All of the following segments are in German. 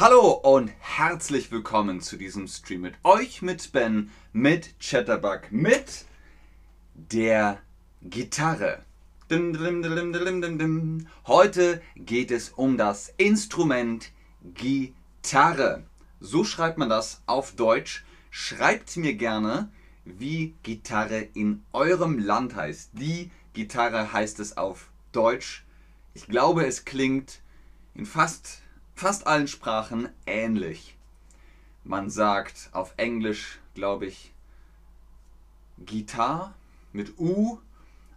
Hallo und herzlich willkommen zu diesem Stream mit euch, mit Ben, mit Chatterbug, mit der Gitarre. Heute geht es um das Instrument Gitarre. So schreibt man das auf Deutsch. Schreibt mir gerne, wie Gitarre in eurem Land heißt. Die Gitarre heißt es auf Deutsch. Ich glaube, es klingt in fast, fast allen Sprachen ähnlich. Man sagt auf Englisch, glaube ich, Gitarre mit U,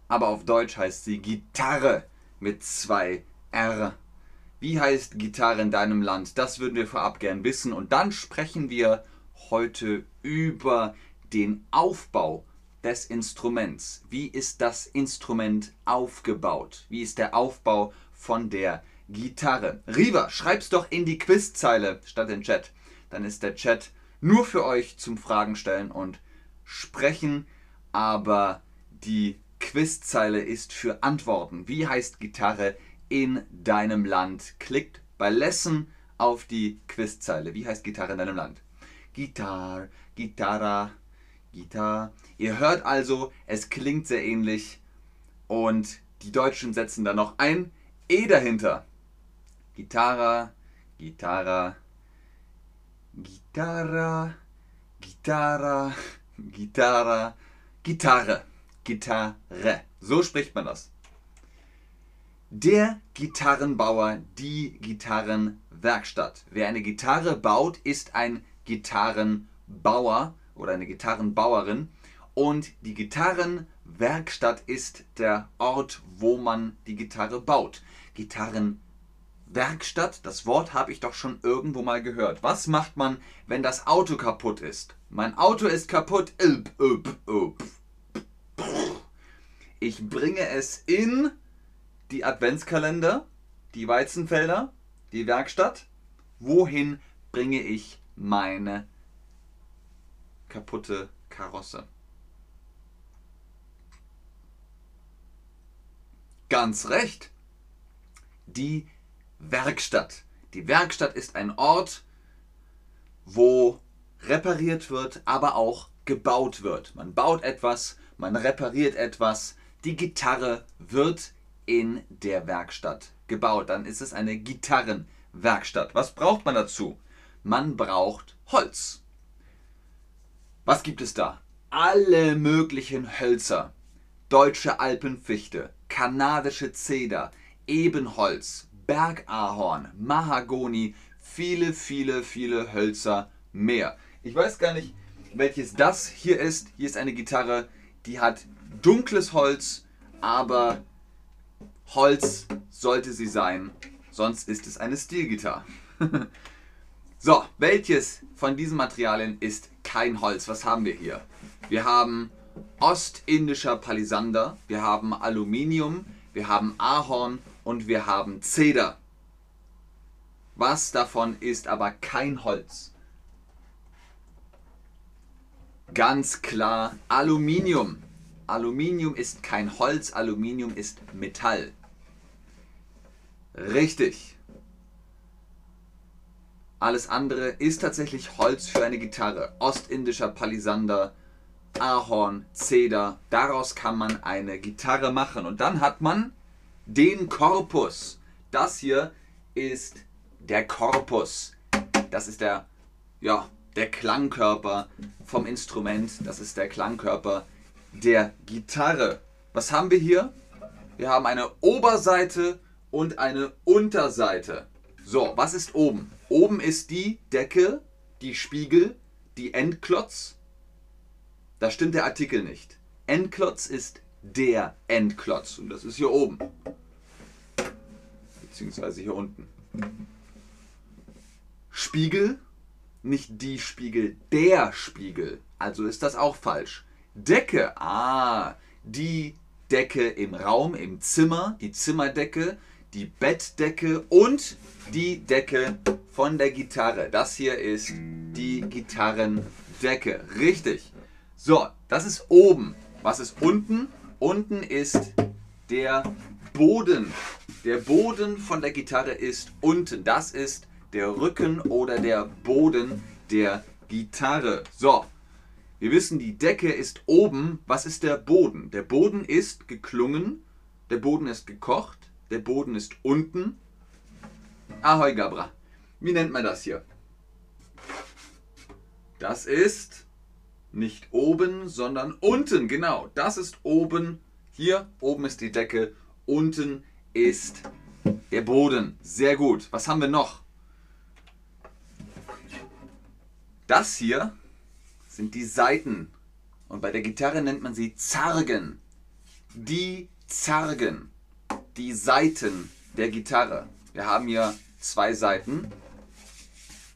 aber auf Deutsch heißt sie Gitarre mit zwei R. Wie heißt Gitarre in deinem Land? Das würden wir vorab gern wissen. Und dann sprechen wir heute über den Aufbau des Instruments. Wie ist das Instrument aufgebaut? Wie ist der Aufbau von der Gitarre? Riva, schreib's doch in die Quizzeile statt in Chat. Dann ist der Chat nur für euch zum Fragen stellen und sprechen, aber die Quizzeile ist für Antworten. Wie heißt Gitarre in deinem Land? Klickt bei Lesson auf die Quizzeile. Wie heißt Gitarre in deinem Land? Gitarre, Gitarra, Gitarre. Ihr hört also, es klingt sehr ähnlich und die Deutschen setzen da noch ein E dahinter. Gitarra, Gitarra, Gitarra, Gitarra, Gitarra, Gitarre, Gitarre. So spricht man das. Der Gitarrenbauer, die Gitarrenwerkstatt. Wer eine Gitarre baut, ist ein Gitarrenbauer oder eine Gitarrenbauerin. Und die Gitarrenwerkstatt ist der Ort, wo man die Gitarre baut. Gitarrenwerkstatt, das Wort habe ich doch schon irgendwo mal gehört. Was macht man, wenn das Auto kaputt ist? Mein Auto ist kaputt. Ich bringe es in die Adventskalender, die Weizenfelder, die Werkstatt. Wohin bringe ich meine kaputte Karosse. Ganz recht. Die Werkstatt. Die Werkstatt ist ein Ort, wo repariert wird, aber auch gebaut wird. Man baut etwas, man repariert etwas. Die Gitarre wird in der Werkstatt gebaut. Dann ist es eine Gitarrenwerkstatt. Was braucht man dazu? Man braucht Holz. Was gibt es da? Alle möglichen Hölzer. Deutsche Alpenfichte, kanadische Zeder, Ebenholz, Bergahorn, Mahagoni, viele, viele, viele Hölzer mehr. Ich weiß gar nicht, welches das hier ist. Hier ist eine Gitarre, die hat dunkles Holz, aber Holz sollte sie sein, sonst ist es eine Stilgitarre. so, welches von diesen Materialien ist kein Holz. Was haben wir hier? Wir haben ostindischer Palisander, wir haben Aluminium, wir haben Ahorn und wir haben Zeder. Was davon ist aber kein Holz? Ganz klar Aluminium. Aluminium ist kein Holz, Aluminium ist Metall. Richtig. Alles andere ist tatsächlich Holz für eine Gitarre. Ostindischer Palisander, Ahorn, Zeder. Daraus kann man eine Gitarre machen. Und dann hat man den Korpus. Das hier ist der Korpus. Das ist der, ja, der Klangkörper vom Instrument. Das ist der Klangkörper der Gitarre. Was haben wir hier? Wir haben eine Oberseite und eine Unterseite. So, was ist oben? Oben ist die Decke, die Spiegel, die Endklotz. Da stimmt der Artikel nicht. Endklotz ist der Endklotz und das ist hier oben. Beziehungsweise hier unten. Spiegel, nicht die Spiegel, der Spiegel. Also ist das auch falsch. Decke, ah, die Decke im Raum, im Zimmer, die Zimmerdecke, die Bettdecke und die Decke von der Gitarre. Das hier ist die Gitarrendecke. Richtig. So, das ist oben. Was ist unten? Unten ist der Boden. Der Boden von der Gitarre ist unten. Das ist der Rücken oder der Boden der Gitarre. So, wir wissen, die Decke ist oben. Was ist der Boden? Der Boden ist geklungen, der Boden ist gekocht, der Boden ist unten. Ahoi Gabra. Wie nennt man das hier? Das ist nicht oben, sondern unten. Genau, das ist oben. Hier oben ist die Decke, unten ist der Boden. Sehr gut. Was haben wir noch? Das hier sind die Saiten. Und bei der Gitarre nennt man sie Zargen. Die Zargen. Die Saiten der Gitarre. Wir haben hier zwei Seiten.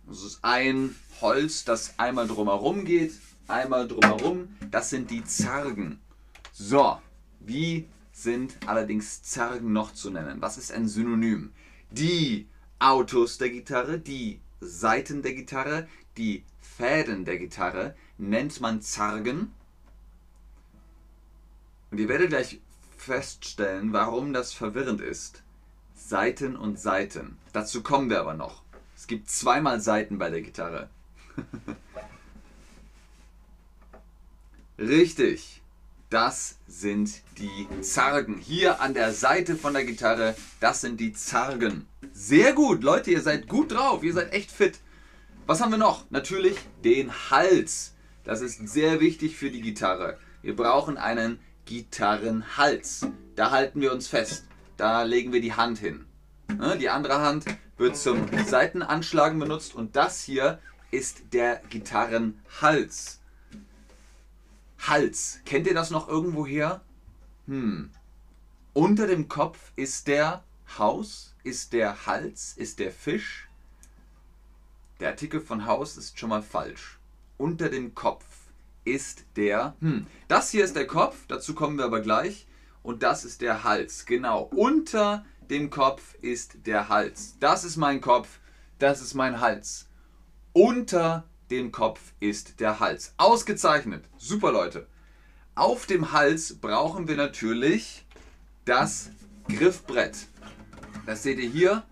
Das ist ein Holz, das einmal drumherum geht, einmal drumherum. Das sind die Zargen. So, wie sind allerdings Zargen noch zu nennen? Was ist ein Synonym? Die Autos der Gitarre, die Saiten der Gitarre, die Fäden der Gitarre nennt man Zargen. Und ihr werdet gleich feststellen, warum das verwirrend ist. Saiten und Saiten. Dazu kommen wir aber noch. Es gibt zweimal Saiten bei der Gitarre. Richtig. Das sind die Zargen. Hier an der Seite von der Gitarre, das sind die Zargen. Sehr gut, Leute, ihr seid gut drauf, ihr seid echt fit. Was haben wir noch? Natürlich den Hals. Das ist sehr wichtig für die Gitarre. Wir brauchen einen Gitarrenhals. Da halten wir uns fest. Da legen wir die Hand hin. Ne, die andere Hand wird zum Seitenanschlagen benutzt und das hier ist der Gitarrenhals. Hals. Kennt ihr das noch irgendwoher? Hm. Unter dem Kopf ist der Haus, ist der Hals, ist der Fisch. Der Artikel von Haus ist schon mal falsch. Unter dem Kopf ist der. Hm. Das hier ist der Kopf, dazu kommen wir aber gleich. Und das ist der Hals. Genau. Unter dem Kopf ist der Hals. Das ist mein Kopf, das ist mein Hals. Unter dem Kopf ist der Hals. Ausgezeichnet. Super Leute. Auf dem Hals brauchen wir natürlich das Griffbrett. Das seht ihr hier.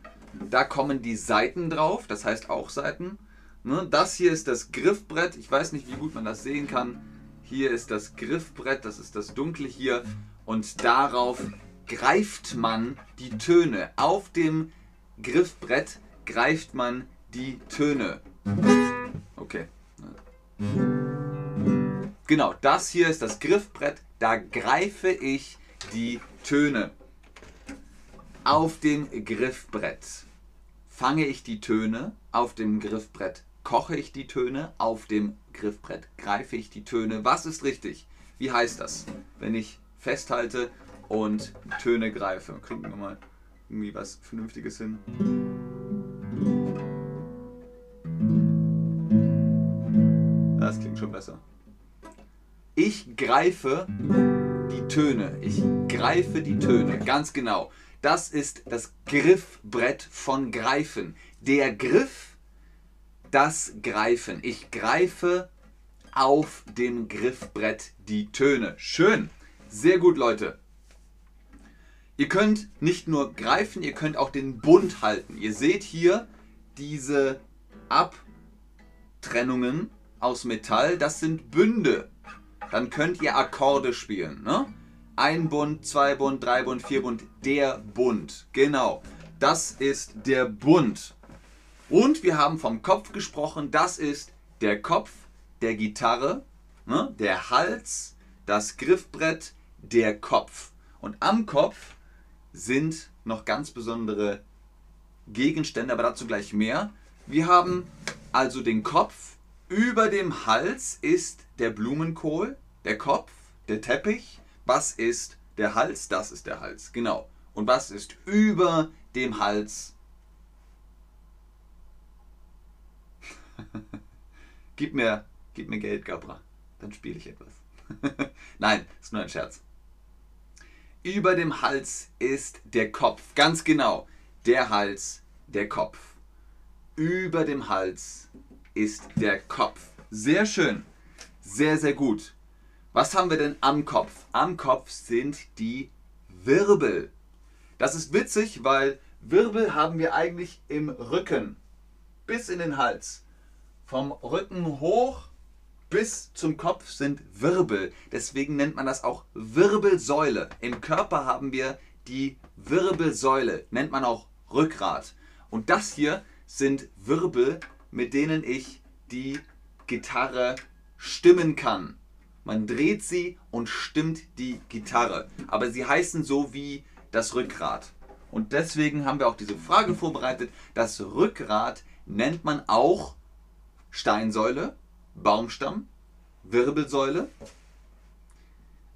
Da kommen die Seiten drauf, das heißt auch Seiten. Ne, das hier ist das Griffbrett. Ich weiß nicht, wie gut man das sehen kann. Hier ist das Griffbrett, das ist das Dunkle hier. Und darauf greift man die Töne. Auf dem Griffbrett greift man die Töne. Okay. Genau, das hier ist das Griffbrett. Da greife ich die Töne. Auf dem Griffbrett fange ich die Töne. Auf dem Griffbrett koche ich die Töne. Auf dem Griffbrett greife ich die Töne. Was ist richtig? Wie heißt das? Wenn ich festhalte und Töne greife. Kriegen wir mal irgendwie was Vernünftiges hin. Besser. Ich greife die Töne. Ich greife die Töne. Ganz genau. Das ist das Griffbrett von Greifen. Der Griff, das Greifen. Ich greife auf dem Griffbrett die Töne. Schön. Sehr gut, Leute. Ihr könnt nicht nur greifen, ihr könnt auch den Bund halten. Ihr seht hier diese Abtrennungen aus Metall, das sind Bünde. Dann könnt ihr Akkorde spielen. Ne? Ein Bund, zwei Bund, drei Bund, vier Bund, der Bund. Genau, das ist der Bund. Und wir haben vom Kopf gesprochen, das ist der Kopf der Gitarre, ne? der Hals, das Griffbrett, der Kopf. Und am Kopf sind noch ganz besondere Gegenstände, aber dazu gleich mehr. Wir haben also den Kopf. Über dem Hals ist der Blumenkohl, der Kopf, der Teppich. Was ist der Hals? Das ist der Hals, genau. Und was ist über dem Hals? gib, mir, gib mir Geld, Gabra. Dann spiele ich etwas. Nein, ist nur ein Scherz. Über dem Hals ist der Kopf. Ganz genau. Der Hals, der Kopf. Über dem Hals ist der Kopf. Sehr schön. Sehr, sehr gut. Was haben wir denn am Kopf? Am Kopf sind die Wirbel. Das ist witzig, weil Wirbel haben wir eigentlich im Rücken. bis in den Hals. Vom Rücken hoch bis zum Kopf sind Wirbel. Deswegen nennt man das auch Wirbelsäule. Im Körper haben wir die Wirbelsäule, nennt man auch Rückgrat. Und das hier sind Wirbel, mit denen ich die Gitarre stimmen kann. Man dreht sie und stimmt die Gitarre. Aber sie heißen so wie das Rückgrat. Und deswegen haben wir auch diese Frage vorbereitet. Das Rückgrat nennt man auch Steinsäule, Baumstamm, Wirbelsäule.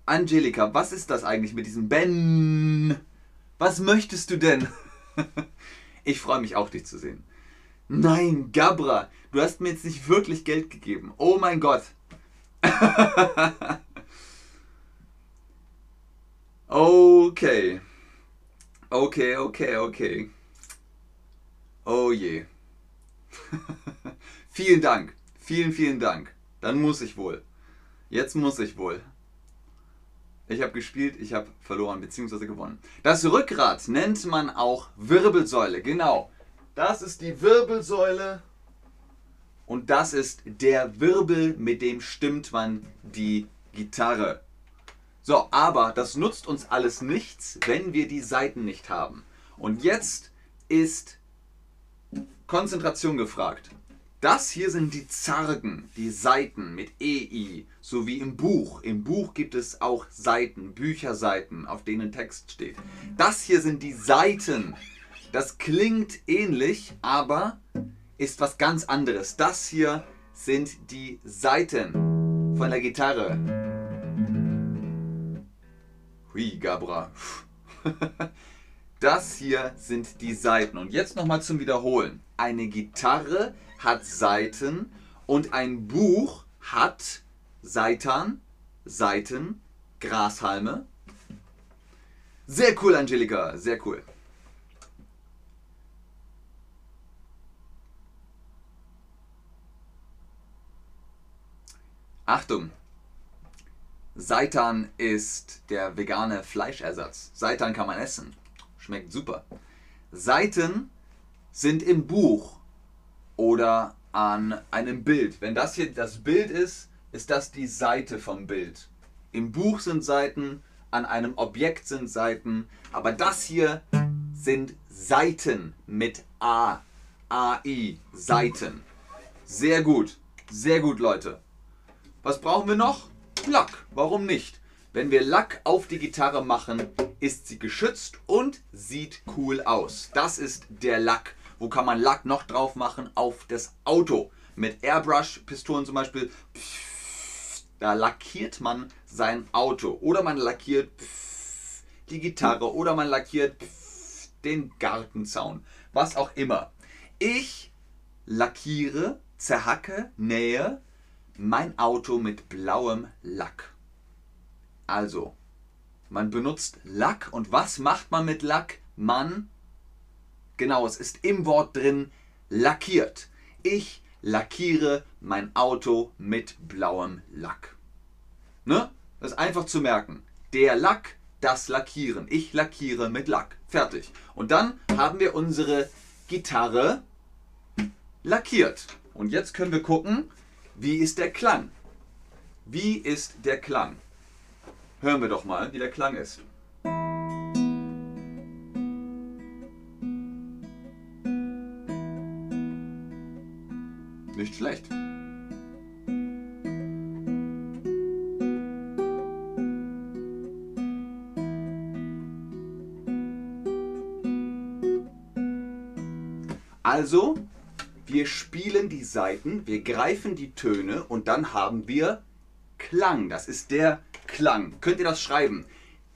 Angelika, was ist das eigentlich mit diesem Ben? Was möchtest du denn? ich freue mich auch, dich zu sehen. Nein, Gabra, du hast mir jetzt nicht wirklich Geld gegeben. Oh mein Gott. okay. Okay, okay, okay. Oh je. vielen Dank. Vielen, vielen Dank. Dann muss ich wohl. Jetzt muss ich wohl. Ich habe gespielt, ich habe verloren bzw. gewonnen. Das Rückgrat nennt man auch Wirbelsäule. Genau. Das ist die Wirbelsäule. Und das ist der Wirbel, mit dem stimmt man die Gitarre. So, aber das nutzt uns alles nichts, wenn wir die Saiten nicht haben. Und jetzt ist Konzentration gefragt. Das hier sind die Zargen, die Seiten mit EI, so wie im Buch. Im Buch gibt es auch Seiten, Bücherseiten, auf denen Text steht. Das hier sind die Seiten. Das klingt ähnlich, aber ist was ganz anderes. Das hier sind die Seiten von der Gitarre. Hui, Gabra. Das hier sind die Seiten. Und jetzt nochmal zum Wiederholen. Eine Gitarre hat Saiten und ein Buch hat Seitan, Seiten, Grashalme. Sehr cool, Angelika, sehr cool. Achtung! Seitan ist der vegane Fleischersatz. Seitan kann man essen. Schmeckt super. Seiten sind im Buch oder an einem Bild. Wenn das hier das Bild ist, ist das die Seite vom Bild. Im Buch sind Seiten, an einem Objekt sind Seiten, aber das hier sind Seiten mit A. AI, Seiten. Sehr gut, sehr gut, Leute. Was brauchen wir noch? Lack, warum nicht? Wenn wir Lack auf die Gitarre machen, ist sie geschützt und sieht cool aus. Das ist der Lack. Wo kann man Lack noch drauf machen? Auf das Auto. Mit Airbrush-Pistolen zum Beispiel. Da lackiert man sein Auto. Oder man lackiert die Gitarre. Oder man lackiert den Gartenzaun. Was auch immer. Ich lackiere, zerhacke, nähe mein Auto mit blauem Lack. Also, man benutzt Lack und was macht man mit Lack? Man Genau, es ist im Wort drin lackiert. Ich lackiere mein Auto mit blauem Lack. Ne? Das ist einfach zu merken. Der Lack, das Lackieren. Ich lackiere mit Lack. Fertig. Und dann haben wir unsere Gitarre lackiert. Und jetzt können wir gucken, wie ist der Klang? Wie ist der Klang? Hören wir doch mal, wie der Klang ist. Nicht schlecht. Also, wir spielen die Saiten, wir greifen die Töne und dann haben wir Klang. Das ist der Klang. Könnt ihr das schreiben?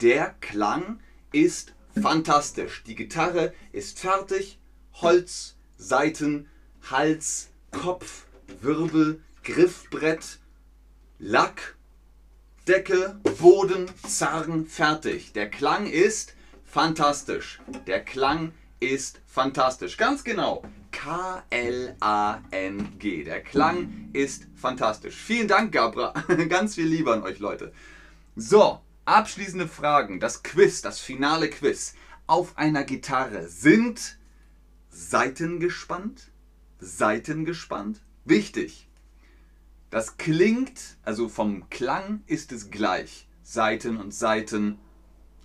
Der Klang ist fantastisch. Die Gitarre ist fertig. Holz, Saiten, Hals, Kopf, Wirbel, Griffbrett, Lack, Decke, Boden, Zargen, fertig. Der Klang ist fantastisch. Der Klang ist fantastisch. Ganz genau. K-L-A-N-G. Der Klang ist fantastisch. Vielen Dank, Gabra. Ganz viel Liebe an euch, Leute. So, abschließende Fragen. Das Quiz, das finale Quiz. Auf einer Gitarre sind Seiten gespannt? Seiten gespannt? Wichtig. Das klingt, also vom Klang ist es gleich. Seiten und Seiten,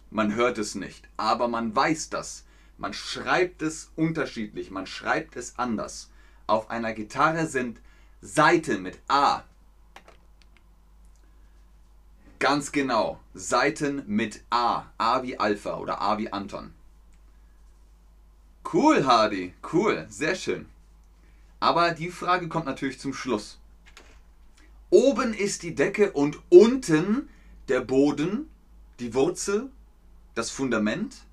man hört es nicht, aber man weiß das. Man schreibt es unterschiedlich, man schreibt es anders. Auf einer Gitarre sind Seiten mit A. Ganz genau, Seiten mit A. A wie Alpha oder A wie Anton. Cool, Hardy, cool, sehr schön. Aber die Frage kommt natürlich zum Schluss. Oben ist die Decke und unten der Boden, die Wurzel, das Fundament.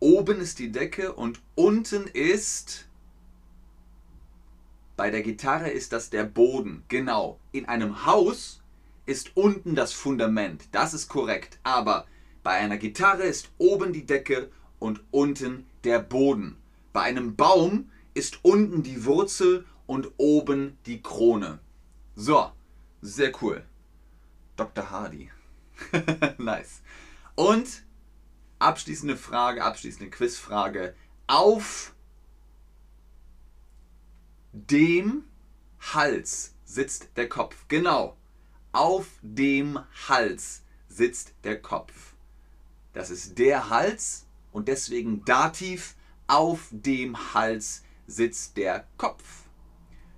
Oben ist die Decke und unten ist... Bei der Gitarre ist das der Boden, genau. In einem Haus ist unten das Fundament, das ist korrekt. Aber bei einer Gitarre ist oben die Decke und unten der Boden. Bei einem Baum ist unten die Wurzel und oben die Krone. So, sehr cool. Dr. Hardy. nice. Und abschließende Frage, abschließende Quizfrage. Auf dem Hals sitzt der Kopf. Genau. Auf dem Hals sitzt der Kopf. Das ist der Hals und deswegen Dativ. Auf dem Hals sitzt der Kopf.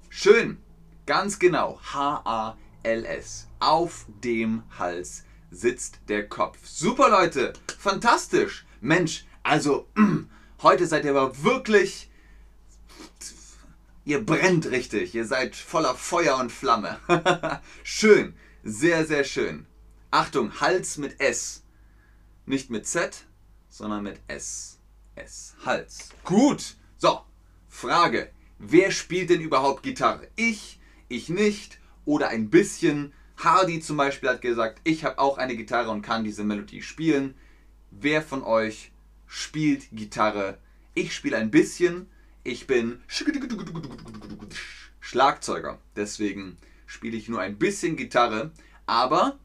Schön. Ganz genau. H-A-L-S. Auf dem Hals sitzt der Kopf. Super Leute, fantastisch. Mensch, also heute seid ihr aber wirklich... Ihr brennt richtig, ihr seid voller Feuer und Flamme. schön, sehr, sehr schön. Achtung, Hals mit S. Nicht mit Z, sondern mit S. S. Hals. Gut. So, Frage. Wer spielt denn überhaupt Gitarre? Ich, ich nicht oder ein bisschen? Hardy zum Beispiel hat gesagt, ich habe auch eine Gitarre und kann diese Melodie spielen. Wer von euch spielt Gitarre? Ich spiele ein bisschen. Ich bin Schlagzeuger. Deswegen spiele ich nur ein bisschen Gitarre. Aber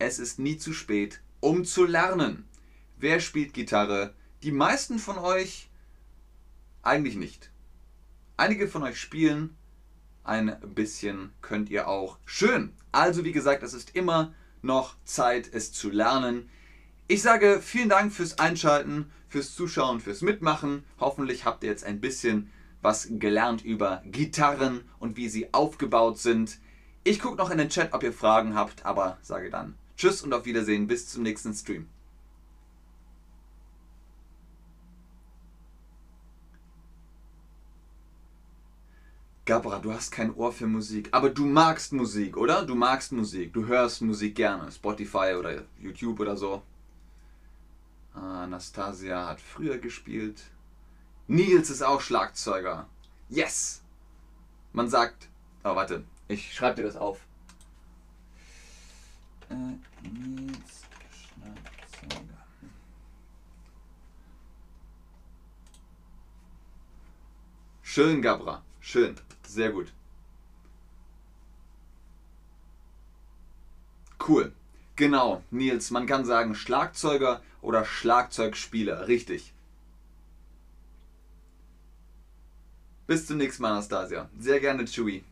es ist nie zu spät, um zu lernen. Wer spielt Gitarre? Die meisten von euch eigentlich nicht. Einige von euch spielen, ein bisschen könnt ihr auch. Schön. Also wie gesagt, es ist immer noch Zeit, es zu lernen. Ich sage vielen Dank fürs Einschalten, fürs Zuschauen, fürs Mitmachen. Hoffentlich habt ihr jetzt ein bisschen was gelernt über Gitarren und wie sie aufgebaut sind. Ich gucke noch in den Chat, ob ihr Fragen habt, aber sage dann Tschüss und auf Wiedersehen. Bis zum nächsten Stream. Gabra, du hast kein Ohr für Musik, aber du magst Musik, oder? Du magst Musik, du hörst Musik gerne, Spotify oder YouTube oder so. Anastasia hat früher gespielt. Nils ist auch Schlagzeuger. Yes! Man sagt. Oh, warte, ich schreibe dir das auf. Äh, Nils Schlagzeuger. Schön, Gabra. Schön. Sehr gut. Cool. Genau, Nils, man kann sagen Schlagzeuger oder Schlagzeugspieler. Richtig. Bis zum nächsten Mal, Anastasia. Sehr gerne, Chewie.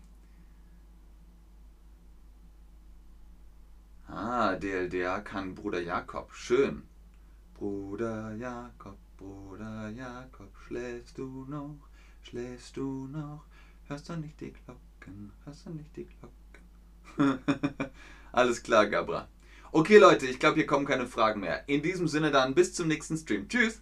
Ah, DLDA kann Bruder Jakob. Schön. Bruder Jakob, Bruder Jakob, schläfst du noch? Schläfst du noch? Hörst du nicht die Glocken? Hörst du nicht die Glocken? Alles klar, Gabra. Okay, Leute, ich glaube, hier kommen keine Fragen mehr. In diesem Sinne dann bis zum nächsten Stream. Tschüss!